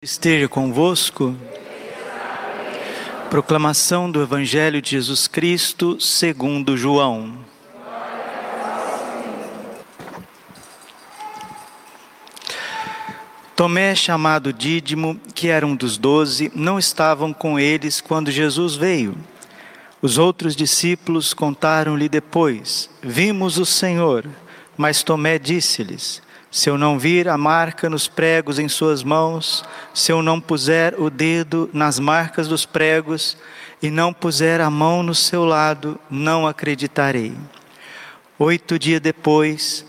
Esteja convosco. Proclamação do Evangelho de Jesus Cristo segundo João. Tomé, chamado Dídimo, que era um dos doze, não estavam com eles quando Jesus veio. Os outros discípulos contaram-lhe depois: Vimos o Senhor. Mas Tomé disse-lhes: se eu não vir a marca nos pregos em suas mãos, se eu não puser o dedo nas marcas dos pregos e não puser a mão no seu lado, não acreditarei. Oito dias depois,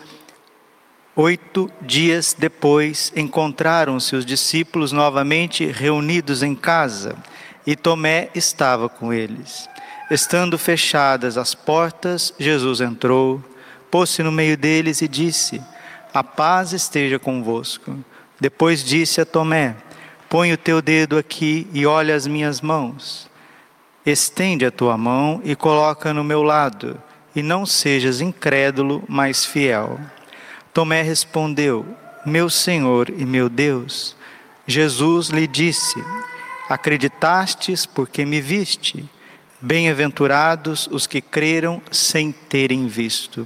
oito dias depois, encontraram-se os discípulos novamente reunidos em casa e Tomé estava com eles. Estando fechadas as portas, Jesus entrou, pôs-se no meio deles e disse: a paz esteja convosco. Depois disse a Tomé: Põe o teu dedo aqui e olha as minhas mãos. Estende a tua mão e coloca no meu lado, e não sejas incrédulo, mas fiel. Tomé respondeu: Meu Senhor e meu Deus. Jesus lhe disse: Acreditastes porque me viste. Bem-aventurados os que creram sem terem visto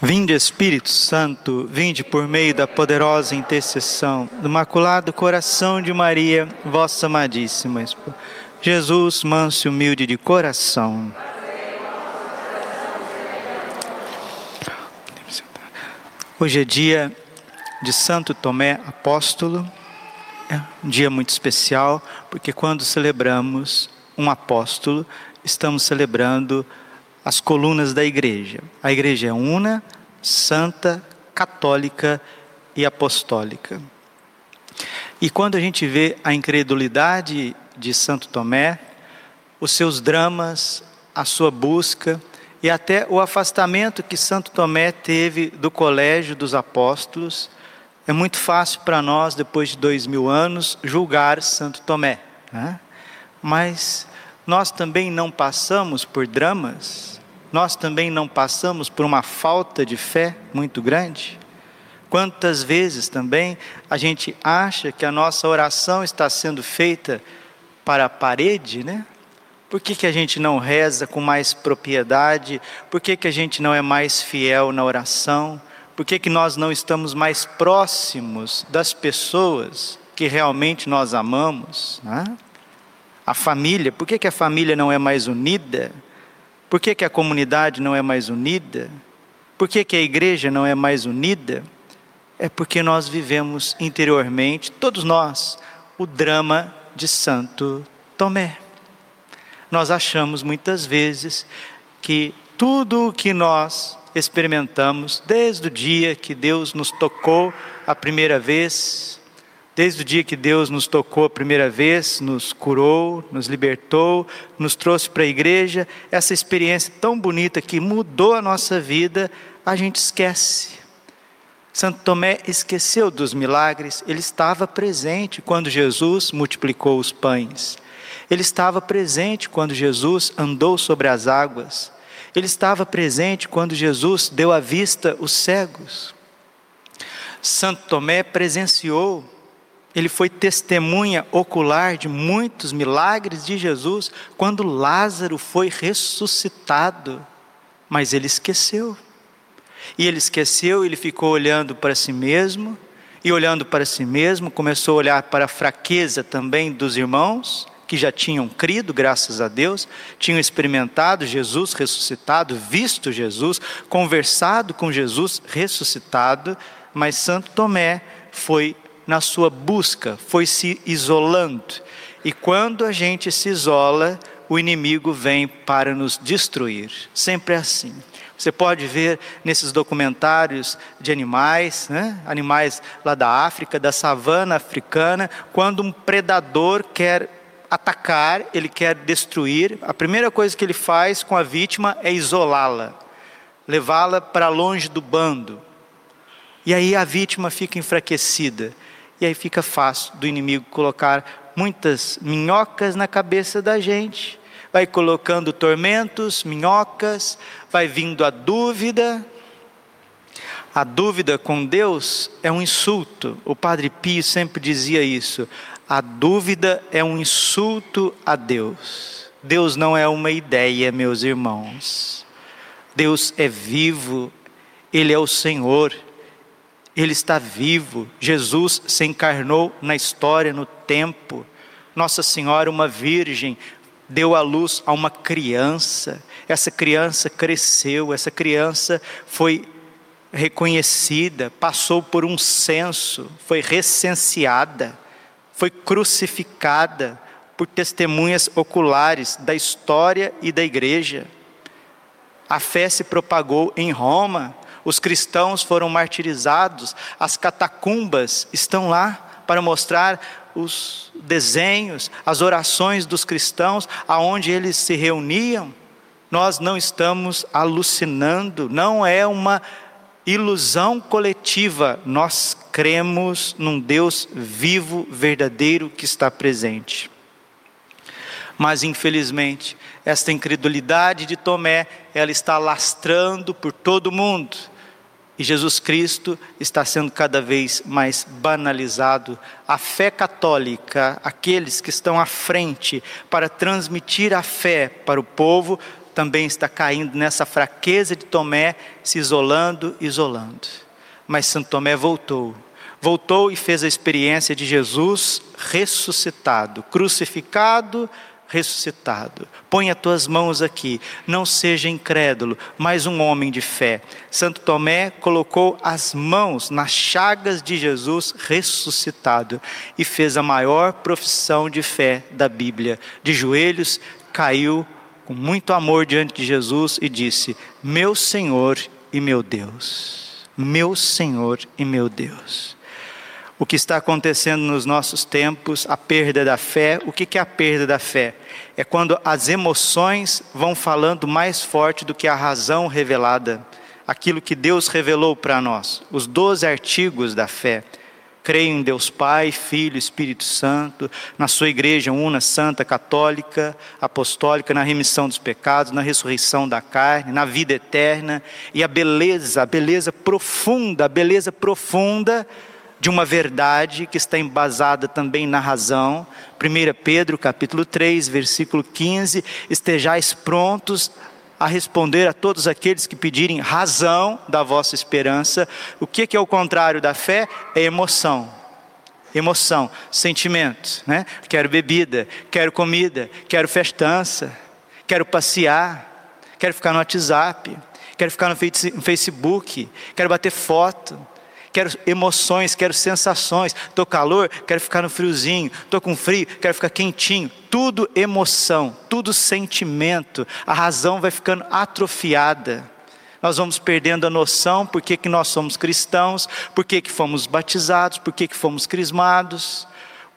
Vinde Espírito Santo, vinde por meio da poderosa intercessão do Imaculado Coração de Maria, vossa amadíssima. Jesus, manso e humilde de coração. Hoje é dia de Santo Tomé Apóstolo, é um dia muito especial, porque quando celebramos um apóstolo, estamos celebrando as colunas da igreja. A igreja é una, santa, católica e apostólica. E quando a gente vê a incredulidade de Santo Tomé, os seus dramas, a sua busca e até o afastamento que Santo Tomé teve do colégio dos apóstolos, é muito fácil para nós, depois de dois mil anos, julgar Santo Tomé. Né? Mas nós também não passamos por dramas nós também não passamos por uma falta de fé muito grande? Quantas vezes também a gente acha que a nossa oração está sendo feita para a parede, né? Por que, que a gente não reza com mais propriedade? Por que, que a gente não é mais fiel na oração? Por que, que nós não estamos mais próximos das pessoas que realmente nós amamos? Né? A família, por que, que a família não é mais unida? Por que, que a comunidade não é mais unida? Por que, que a igreja não é mais unida? É porque nós vivemos interiormente, todos nós, o drama de Santo Tomé. Nós achamos muitas vezes que tudo o que nós experimentamos, desde o dia que Deus nos tocou a primeira vez, Desde o dia que Deus nos tocou a primeira vez, nos curou, nos libertou, nos trouxe para a igreja, essa experiência tão bonita que mudou a nossa vida, a gente esquece. Santo Tomé esqueceu dos milagres, ele estava presente quando Jesus multiplicou os pães. Ele estava presente quando Jesus andou sobre as águas. Ele estava presente quando Jesus deu à vista os cegos. Santo Tomé presenciou ele foi testemunha ocular de muitos milagres de Jesus quando Lázaro foi ressuscitado, mas ele esqueceu. E ele esqueceu, ele ficou olhando para si mesmo, e olhando para si mesmo, começou a olhar para a fraqueza também dos irmãos, que já tinham crido, graças a Deus, tinham experimentado Jesus ressuscitado, visto Jesus, conversado com Jesus ressuscitado, mas Santo Tomé foi na sua busca, foi se isolando. E quando a gente se isola, o inimigo vem para nos destruir. Sempre é assim. Você pode ver nesses documentários de animais, né? animais lá da África, da savana africana, quando um predador quer atacar, ele quer destruir. A primeira coisa que ele faz com a vítima é isolá-la, levá-la para longe do bando. E aí a vítima fica enfraquecida. E aí fica fácil do inimigo colocar muitas minhocas na cabeça da gente. Vai colocando tormentos, minhocas, vai vindo a dúvida. A dúvida com Deus é um insulto. O Padre Pio sempre dizia isso. A dúvida é um insulto a Deus. Deus não é uma ideia, meus irmãos. Deus é vivo, Ele é o Senhor, Ele está vivo. Jesus se encarnou na história, no tempo. Nossa Senhora, uma virgem, deu à luz a uma criança. Essa criança cresceu, essa criança foi reconhecida, passou por um censo, foi recenseada foi crucificada por testemunhas oculares da história e da igreja. A fé se propagou em Roma, os cristãos foram martirizados, as catacumbas estão lá para mostrar os desenhos, as orações dos cristãos, aonde eles se reuniam. Nós não estamos alucinando, não é uma ilusão coletiva, nós cremos num Deus vivo, verdadeiro que está presente. Mas infelizmente, esta incredulidade de Tomé, ela está lastrando por todo o mundo. E Jesus Cristo está sendo cada vez mais banalizado. A fé católica, aqueles que estão à frente para transmitir a fé para o povo, também está caindo nessa fraqueza de Tomé, se isolando, isolando. Mas Santo Tomé voltou. Voltou e fez a experiência de Jesus ressuscitado, crucificado, ressuscitado. Põe as tuas mãos aqui, não seja incrédulo, mas um homem de fé. Santo Tomé colocou as mãos nas chagas de Jesus ressuscitado e fez a maior profissão de fé da Bíblia. De joelhos, caiu com muito amor diante de Jesus e disse: Meu Senhor e meu Deus, meu Senhor e meu Deus. O que está acontecendo nos nossos tempos, a perda da fé, o que é a perda da fé? É quando as emoções vão falando mais forte do que a razão revelada, aquilo que Deus revelou para nós, os doze artigos da fé. Creio em Deus Pai, Filho, Espírito Santo, na sua igreja una, santa, católica, apostólica, na remissão dos pecados, na ressurreição da carne, na vida eterna e a beleza, a beleza profunda, a beleza profunda de uma verdade que está embasada também na razão. 1 Pedro capítulo 3, versículo 15, estejais prontos a responder a todos aqueles que pedirem razão da vossa esperança. O que é o contrário da fé? É emoção. Emoção, sentimento, né? Quero bebida, quero comida, quero festança, quero passear, quero ficar no WhatsApp, quero ficar no Facebook, quero bater foto, quero emoções, quero sensações. Estou calor, quero ficar no friozinho. Estou com frio, quero ficar quentinho. Tudo emoção, tudo sentimento. A razão vai ficando atrofiada. Nós vamos perdendo a noção por que, que nós somos cristãos, por que, que fomos batizados, por que, que fomos crismados,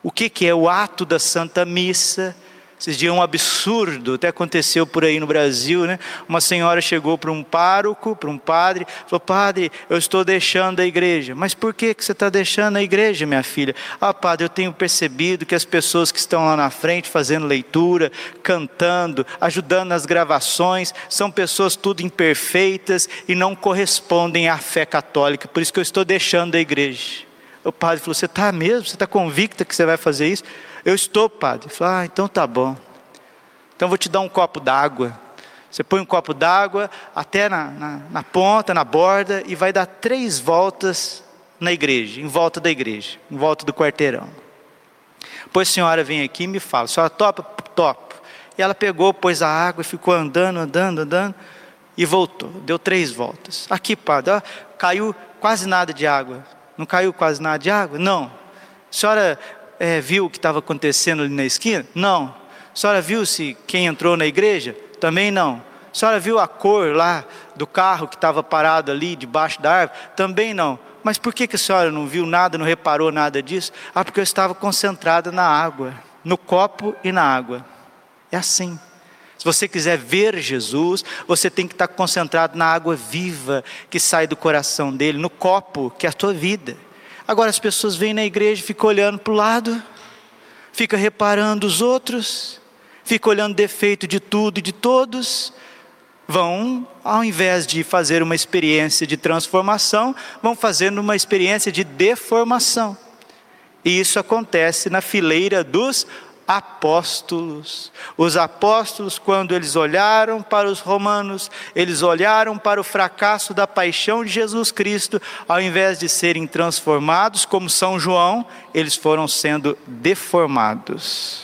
o que, que é o ato da Santa Missa esses dias um absurdo, até aconteceu por aí no Brasil, né? Uma senhora chegou para um pároco, para um padre, falou: Padre, eu estou deixando a igreja. Mas por que, que você está deixando a igreja, minha filha? Ah, padre, eu tenho percebido que as pessoas que estão lá na frente fazendo leitura, cantando, ajudando nas gravações, são pessoas tudo imperfeitas e não correspondem à fé católica. Por isso que eu estou deixando a igreja. O padre falou: Você está mesmo? Você está convicta que você vai fazer isso? Eu estou, padre. Ele falou: Ah, então tá bom. Então vou te dar um copo d'água. Você põe um copo d'água até na, na, na, ponta, na borda, e vai dar três voltas na igreja, em volta da igreja, em volta do quarteirão. Depois a senhora vem aqui e me fala: A senhora topa? Topo. E ela pegou, pôs a água e ficou andando, andando, andando, e voltou. Deu três voltas. Aqui, padre, ó, caiu quase nada de água. Não caiu quase nada de água? Não. A senhora é, viu o que estava acontecendo ali na esquina? Não. A senhora viu se quem entrou na igreja? Também não. A senhora viu a cor lá do carro que estava parado ali debaixo da árvore? Também não. Mas por que, que a senhora não viu nada, não reparou nada disso? Ah, porque eu estava concentrada na água. no copo e na água. É assim. Se você quiser ver Jesus, você tem que estar concentrado na água viva que sai do coração dele, no copo que é a tua vida. Agora as pessoas vêm na igreja, ficam olhando para o lado, fica reparando os outros, fica olhando defeito de tudo e de todos, vão, ao invés de fazer uma experiência de transformação, vão fazendo uma experiência de deformação. E isso acontece na fileira dos apóstolos. Os apóstolos, quando eles olharam para os romanos, eles olharam para o fracasso da paixão de Jesus Cristo, ao invés de serem transformados, como São João, eles foram sendo deformados.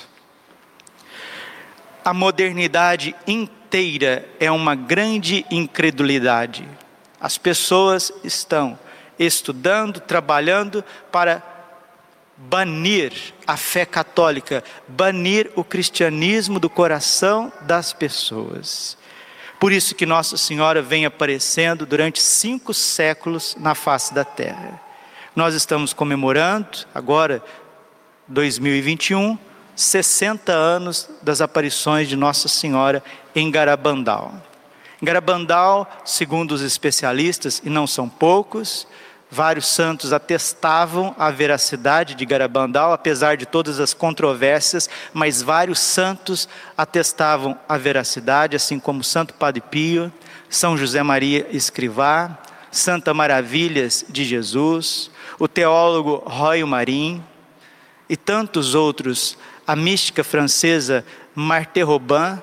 A modernidade inteira é uma grande incredulidade. As pessoas estão estudando, trabalhando para banir a fé católica, banir o cristianismo do coração das pessoas. Por isso que Nossa Senhora vem aparecendo durante cinco séculos na face da terra. Nós estamos comemorando, agora, 2021, 60 anos das aparições de Nossa Senhora em Garabandal. Garabandal, segundo os especialistas, e não são poucos, Vários santos atestavam a veracidade de Garabandal, apesar de todas as controvérsias, mas vários santos atestavam a veracidade, assim como Santo Padre Pio, São José Maria Escrivá, Santa Maravilhas de Jesus, o teólogo Roy Marim e tantos outros, a mística francesa Marthe Robin,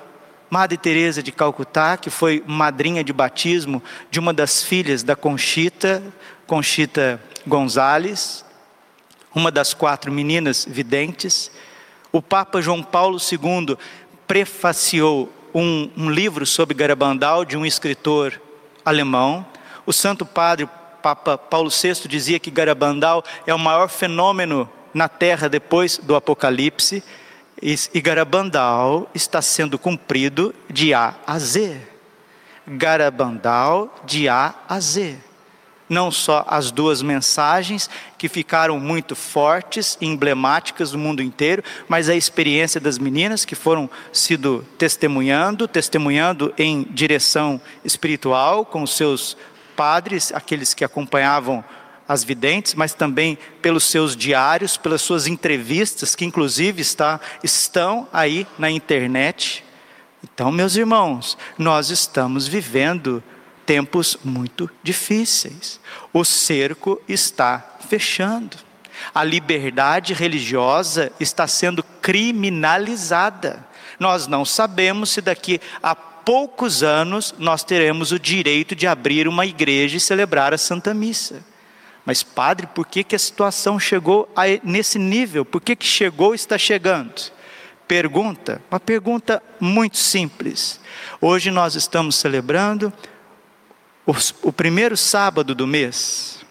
Madre Teresa de Calcutá, que foi madrinha de batismo de uma das filhas da Conchita, Conchita Gonzales, uma das quatro meninas videntes. O Papa João Paulo II prefaciou um, um livro sobre Garabandal de um escritor alemão. O Santo Padre Papa Paulo VI dizia que Garabandal é o maior fenômeno na Terra depois do Apocalipse. E Garabandal está sendo cumprido de A a Z. Garabandal de A a Z não só as duas mensagens que ficaram muito fortes e emblemáticas no mundo inteiro, mas a experiência das meninas que foram sido testemunhando, testemunhando em direção espiritual com seus padres, aqueles que acompanhavam as videntes, mas também pelos seus diários, pelas suas entrevistas, que inclusive está, estão aí na internet. Então, meus irmãos, nós estamos vivendo tempos muito difíceis. O cerco está fechando. A liberdade religiosa está sendo criminalizada. Nós não sabemos se daqui a poucos anos nós teremos o direito de abrir uma igreja e celebrar a Santa Missa. Mas, padre, por que, que a situação chegou a, nesse nível? Por que, que chegou e está chegando? Pergunta, uma pergunta muito simples. Hoje nós estamos celebrando o primeiro sábado do mês,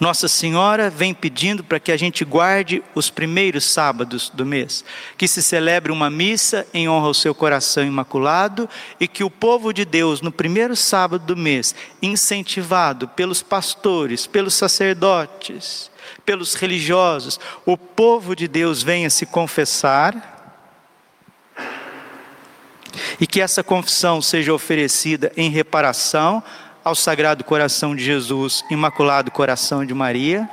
Nossa Senhora vem pedindo para que a gente guarde os primeiros sábados do mês, que se celebre uma missa em honra ao seu coração imaculado e que o povo de Deus, no primeiro sábado do mês, incentivado pelos pastores, pelos sacerdotes, pelos religiosos, o povo de Deus venha se confessar e que essa confissão seja oferecida em reparação ao Sagrado Coração de Jesus, Imaculado Coração de Maria,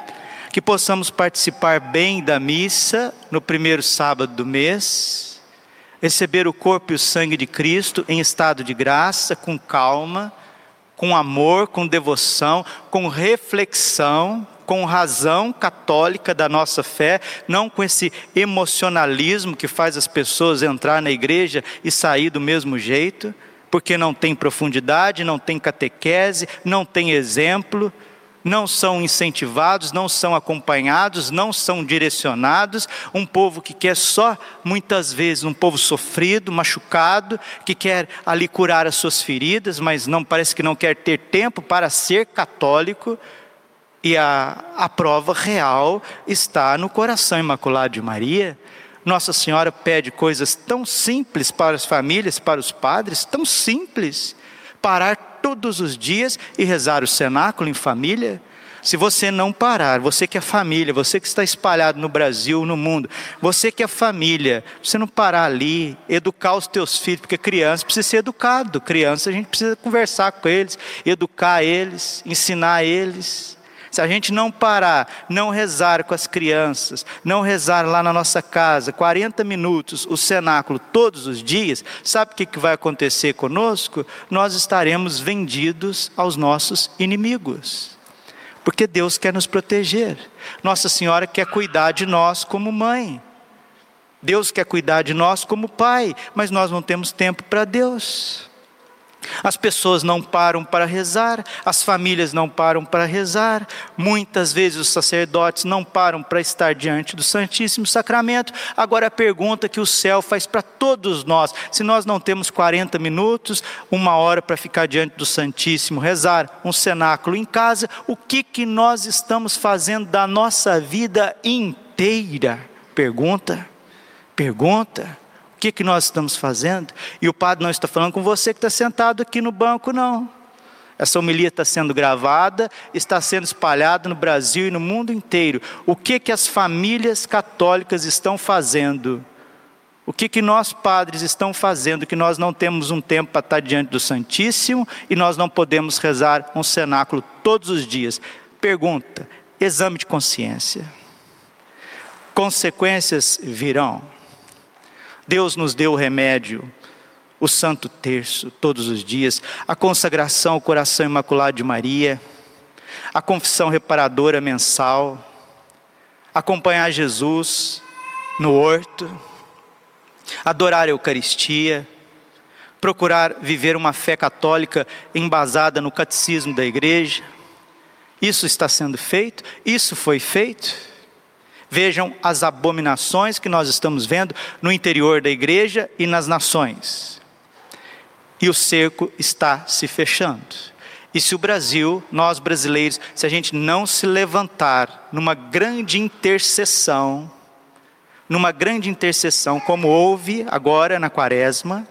que possamos participar bem da missa no primeiro sábado do mês, receber o corpo e o sangue de Cristo em estado de graça, com calma, com amor, com devoção, com reflexão, com razão católica da nossa fé, não com esse emocionalismo que faz as pessoas entrar na igreja e sair do mesmo jeito, porque não tem profundidade, não tem catequese, não tem exemplo, não são incentivados, não são acompanhados, não são direcionados. Um povo que quer só, muitas vezes, um povo sofrido, machucado, que quer ali curar as suas feridas, mas não parece que não quer ter tempo para ser católico e a, a prova real está no coração imaculado de Maria. Nossa Senhora pede coisas tão simples para as famílias, para os padres, tão simples. Parar todos os dias e rezar o cenáculo em família. Se você não parar, você que é família, você que está espalhado no Brasil, no mundo, você que é família, você não parar ali, educar os teus filhos, porque criança precisa ser educado, criança a gente precisa conversar com eles, educar eles, ensinar eles. Se a gente não parar, não rezar com as crianças, não rezar lá na nossa casa, 40 minutos, o cenáculo todos os dias, sabe o que vai acontecer conosco? Nós estaremos vendidos aos nossos inimigos. Porque Deus quer nos proteger. Nossa Senhora quer cuidar de nós como mãe. Deus quer cuidar de nós como pai, mas nós não temos tempo para Deus. As pessoas não param para rezar, as famílias não param para rezar, muitas vezes os sacerdotes não param para estar diante do Santíssimo Sacramento. Agora a pergunta que o céu faz para todos nós: se nós não temos 40 minutos, uma hora para ficar diante do Santíssimo, rezar um cenáculo em casa, o que, que nós estamos fazendo da nossa vida inteira? Pergunta, pergunta que, que nós estamos fazendo? E o padre não está falando com você que está sentado aqui no banco, não. Essa homilia está sendo gravada, está sendo espalhada no Brasil e no mundo inteiro. O que que as famílias católicas estão fazendo? O que que nós padres estão fazendo que nós não temos um tempo para estar diante do Santíssimo e nós não podemos rezar um cenáculo todos os dias? Pergunta: exame de consciência. Consequências virão. Deus nos deu o remédio, o Santo Terço, todos os dias, a consagração ao coração imaculado de Maria, a confissão reparadora mensal, acompanhar Jesus no horto, adorar a Eucaristia, procurar viver uma fé católica embasada no catecismo da igreja. Isso está sendo feito, isso foi feito. Vejam as abominações que nós estamos vendo no interior da igreja e nas nações. E o cerco está se fechando. E se o Brasil, nós brasileiros, se a gente não se levantar numa grande intercessão, numa grande intercessão, como houve agora na quaresma,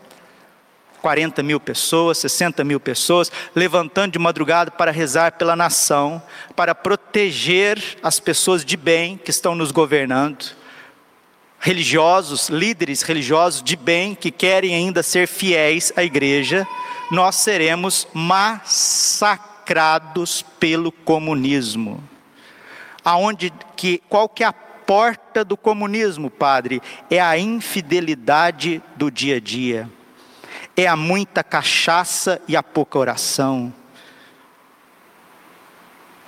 40 mil pessoas, 60 mil pessoas, levantando de madrugada para rezar pela nação, para proteger as pessoas de bem que estão nos governando, religiosos, líderes religiosos de bem que querem ainda ser fiéis à igreja, nós seremos massacrados pelo comunismo. Aonde que qual que é a porta do comunismo, padre? É a infidelidade do dia a dia é a muita cachaça e a pouca oração.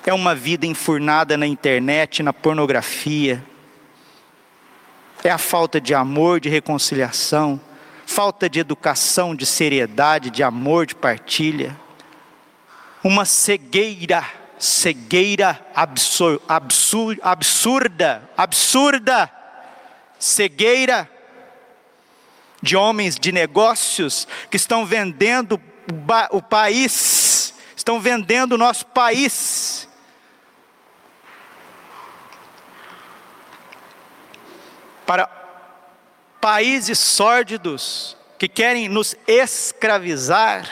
É uma vida enfurnada na internet, na pornografia. É a falta de amor, de reconciliação, falta de educação, de seriedade, de amor, de partilha. Uma cegueira, cegueira absur, absur, absurda, absurda, cegueira de homens de negócios que estão vendendo o país, estão vendendo o nosso país. Para países sórdidos que querem nos escravizar,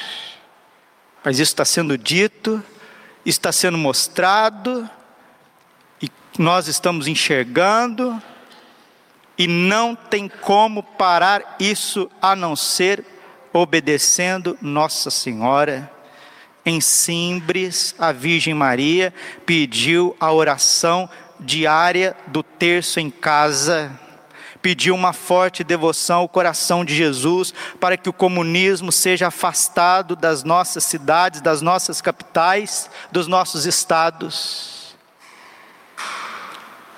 mas isso está sendo dito, está sendo mostrado, e nós estamos enxergando, e não tem como parar isso a não ser obedecendo Nossa Senhora. Em Simbres, a Virgem Maria pediu a oração diária do terço em casa, pediu uma forte devoção ao coração de Jesus para que o comunismo seja afastado das nossas cidades, das nossas capitais, dos nossos estados.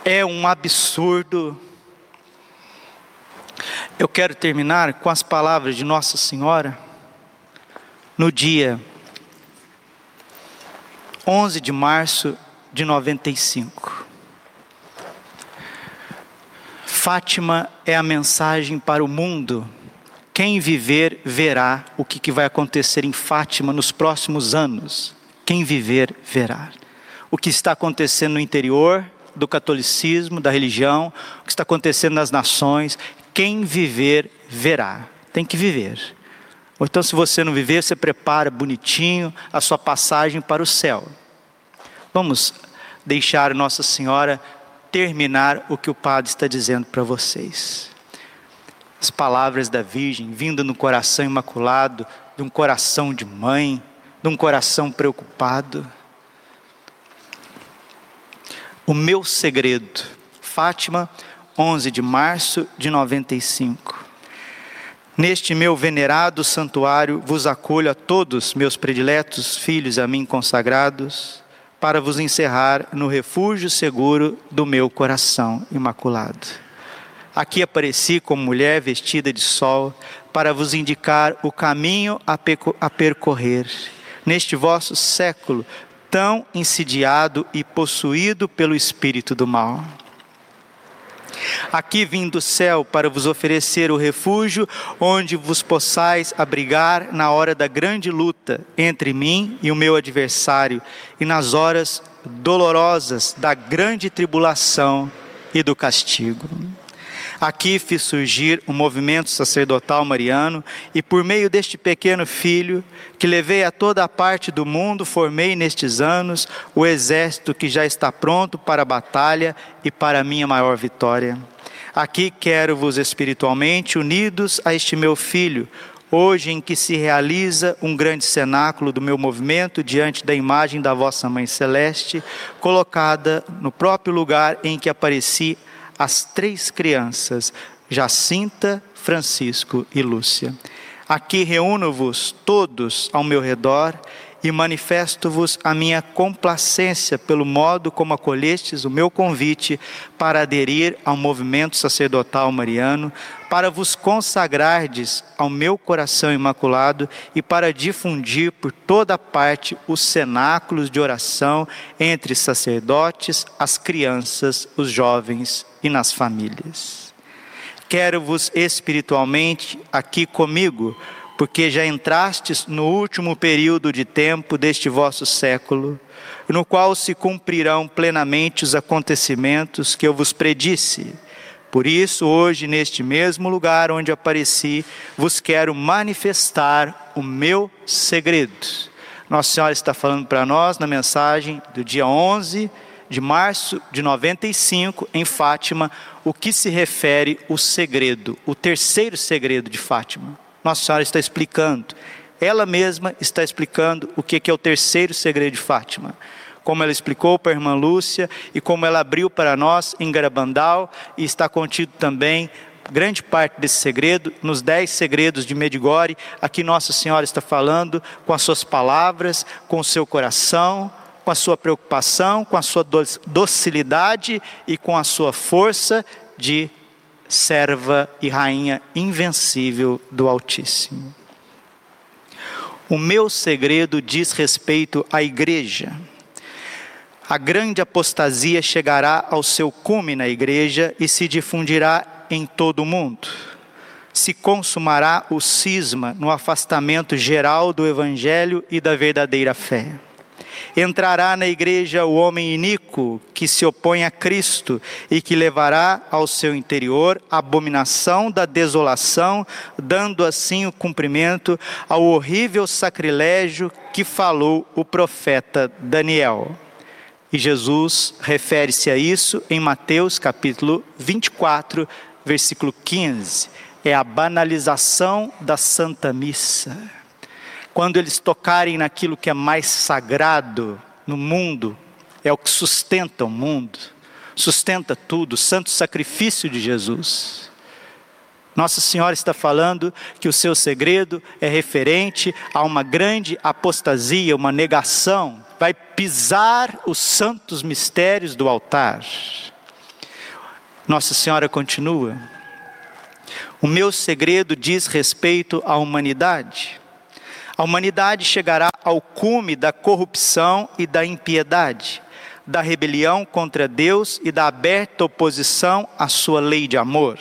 É um absurdo eu quero terminar com as palavras de Nossa Senhora no dia 11 de março de 95. Fátima é a mensagem para o mundo. Quem viver verá o que vai acontecer em Fátima nos próximos anos. Quem viver verá. O que está acontecendo no interior do catolicismo, da religião, o que está acontecendo nas nações, quem viver, verá. Tem que viver. Ou então, se você não viver, você prepara bonitinho a sua passagem para o céu. Vamos deixar Nossa Senhora terminar o que o Padre está dizendo para vocês. As palavras da Virgem vindo no coração imaculado, de um coração de mãe, de um coração preocupado. O meu segredo, Fátima, 11 de março de 95. Neste meu venerado santuário vos acolho a todos, meus prediletos filhos a mim consagrados, para vos encerrar no refúgio seguro do meu coração imaculado. Aqui apareci como mulher vestida de sol, para vos indicar o caminho a percorrer, neste vosso século tão insidiado e possuído pelo espírito do mal. Aqui vim do céu para vos oferecer o refúgio onde vos possais abrigar na hora da grande luta entre mim e o meu adversário e nas horas dolorosas da grande tribulação e do castigo. Aqui fiz surgir o movimento sacerdotal mariano e por meio deste pequeno filho, que levei a toda a parte do mundo, formei nestes anos o exército que já está pronto para a batalha e para a minha maior vitória. Aqui quero-vos espiritualmente unidos a este meu filho, hoje em que se realiza um grande cenáculo do meu movimento diante da imagem da vossa Mãe Celeste, colocada no próprio lugar em que apareci as três crianças, Jacinta, Francisco e Lúcia. Aqui reúno-vos todos ao meu redor e manifesto-vos a minha complacência pelo modo como acolhestes o meu convite para aderir ao movimento sacerdotal mariano, para vos consagrardes ao meu coração imaculado e para difundir por toda parte os cenáculos de oração entre sacerdotes, as crianças, os jovens e nas famílias. Quero-vos espiritualmente aqui comigo, porque já entrastes no último período de tempo deste vosso século, no qual se cumprirão plenamente os acontecimentos que eu vos predisse. Por isso, hoje, neste mesmo lugar onde apareci, vos quero manifestar o meu segredo. Nossa Senhora está falando para nós na mensagem do dia 11 de março de 95, em Fátima, o que se refere o segredo, o terceiro segredo de Fátima. Nossa Senhora está explicando, ela mesma está explicando o que é o terceiro segredo de Fátima. Como ela explicou para a irmã Lúcia e como ela abriu para nós em Garabandal, e está contido também grande parte desse segredo, nos dez segredos de Medigore, aqui Nossa Senhora está falando com as suas palavras, com o seu coração, com a sua preocupação, com a sua docilidade e com a sua força de serva e rainha invencível do Altíssimo. O meu segredo diz respeito à igreja. A grande apostasia chegará ao seu cume na igreja e se difundirá em todo o mundo. Se consumará o cisma no afastamento geral do evangelho e da verdadeira fé. Entrará na igreja o homem iníquo que se opõe a Cristo e que levará ao seu interior a abominação da desolação, dando assim o cumprimento ao horrível sacrilégio que falou o profeta Daniel. E Jesus refere-se a isso em Mateus capítulo 24, versículo 15. É a banalização da Santa Missa quando eles tocarem naquilo que é mais sagrado no mundo, é o que sustenta o mundo, sustenta tudo, o santo sacrifício de Jesus. Nossa Senhora está falando que o seu segredo é referente a uma grande apostasia, uma negação, vai pisar os santos mistérios do altar. Nossa Senhora continua: O meu segredo diz respeito à humanidade. A humanidade chegará ao cume da corrupção e da impiedade, da rebelião contra Deus e da aberta oposição à sua lei de amor.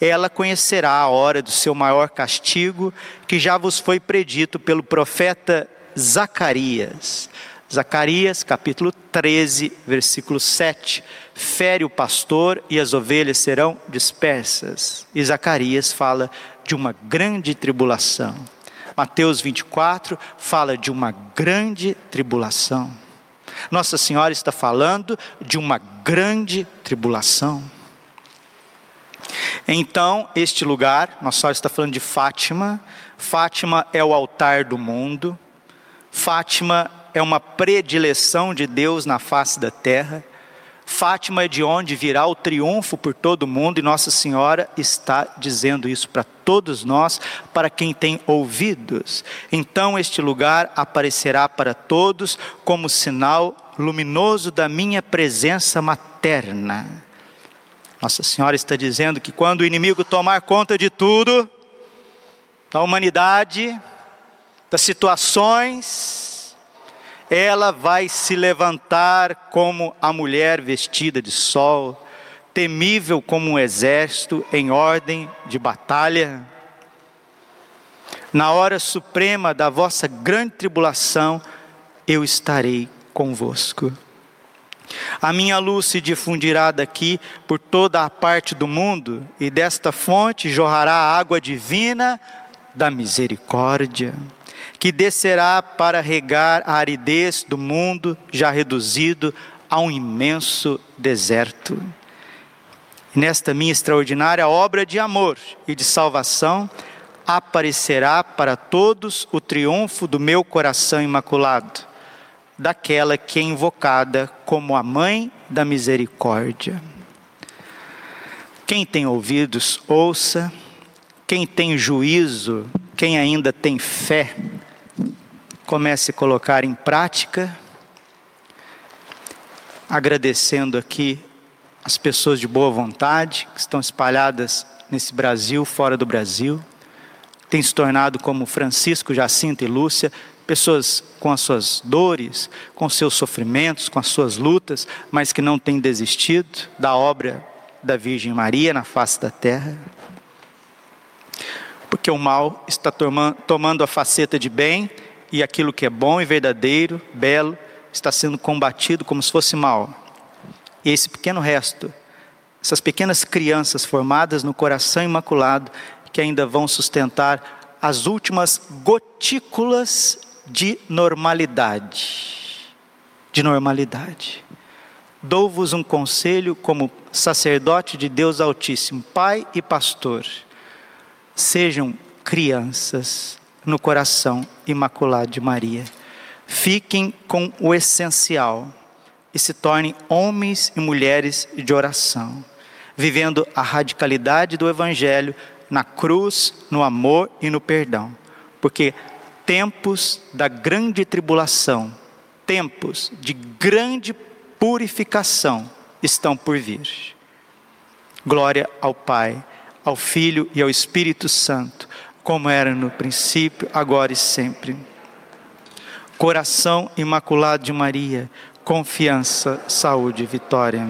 Ela conhecerá a hora do seu maior castigo, que já vos foi predito pelo profeta Zacarias. Zacarias, capítulo 13, versículo 7. Fere o pastor e as ovelhas serão dispersas. E Zacarias fala de uma grande tribulação. Mateus 24 fala de uma grande tribulação. Nossa Senhora está falando de uma grande tribulação. Então, este lugar, Nossa Senhora está falando de Fátima. Fátima é o altar do mundo. Fátima é uma predileção de Deus na face da terra. Fátima é de onde virá o triunfo por todo mundo, e Nossa Senhora está dizendo isso para todos nós, para quem tem ouvidos. Então este lugar aparecerá para todos como sinal luminoso da minha presença materna. Nossa Senhora está dizendo que quando o inimigo tomar conta de tudo, da humanidade, das situações, ela vai se levantar como a mulher vestida de sol, temível como um exército em ordem de batalha. Na hora suprema da vossa grande tribulação, eu estarei convosco. A minha luz se difundirá daqui por toda a parte do mundo, e desta fonte jorrará a água divina da misericórdia que descerá para regar a aridez do mundo já reduzido a um imenso deserto. Nesta minha extraordinária obra de amor e de salvação, aparecerá para todos o triunfo do meu coração imaculado, daquela que é invocada como a mãe da misericórdia. Quem tem ouvidos, ouça, quem tem juízo, quem ainda tem fé, comece a colocar em prática, agradecendo aqui as pessoas de boa vontade que estão espalhadas nesse Brasil, fora do Brasil, tem se tornado como Francisco, Jacinto e Lúcia, pessoas com as suas dores, com seus sofrimentos, com as suas lutas, mas que não têm desistido da obra da Virgem Maria na face da terra. Porque o mal está tomando a faceta de bem e aquilo que é bom e verdadeiro, belo, está sendo combatido como se fosse mal. E esse pequeno resto, essas pequenas crianças formadas no coração imaculado, que ainda vão sustentar as últimas gotículas de normalidade. De normalidade. Dou-vos um conselho como sacerdote de Deus Altíssimo, pai e pastor. Sejam crianças no coração imaculado de Maria. Fiquem com o essencial e se tornem homens e mulheres de oração, vivendo a radicalidade do Evangelho na cruz, no amor e no perdão, porque tempos da grande tribulação, tempos de grande purificação estão por vir. Glória ao Pai, ao Filho e ao Espírito Santo como era no princípio, agora e sempre. Coração imaculado de Maria, confiança, saúde, vitória.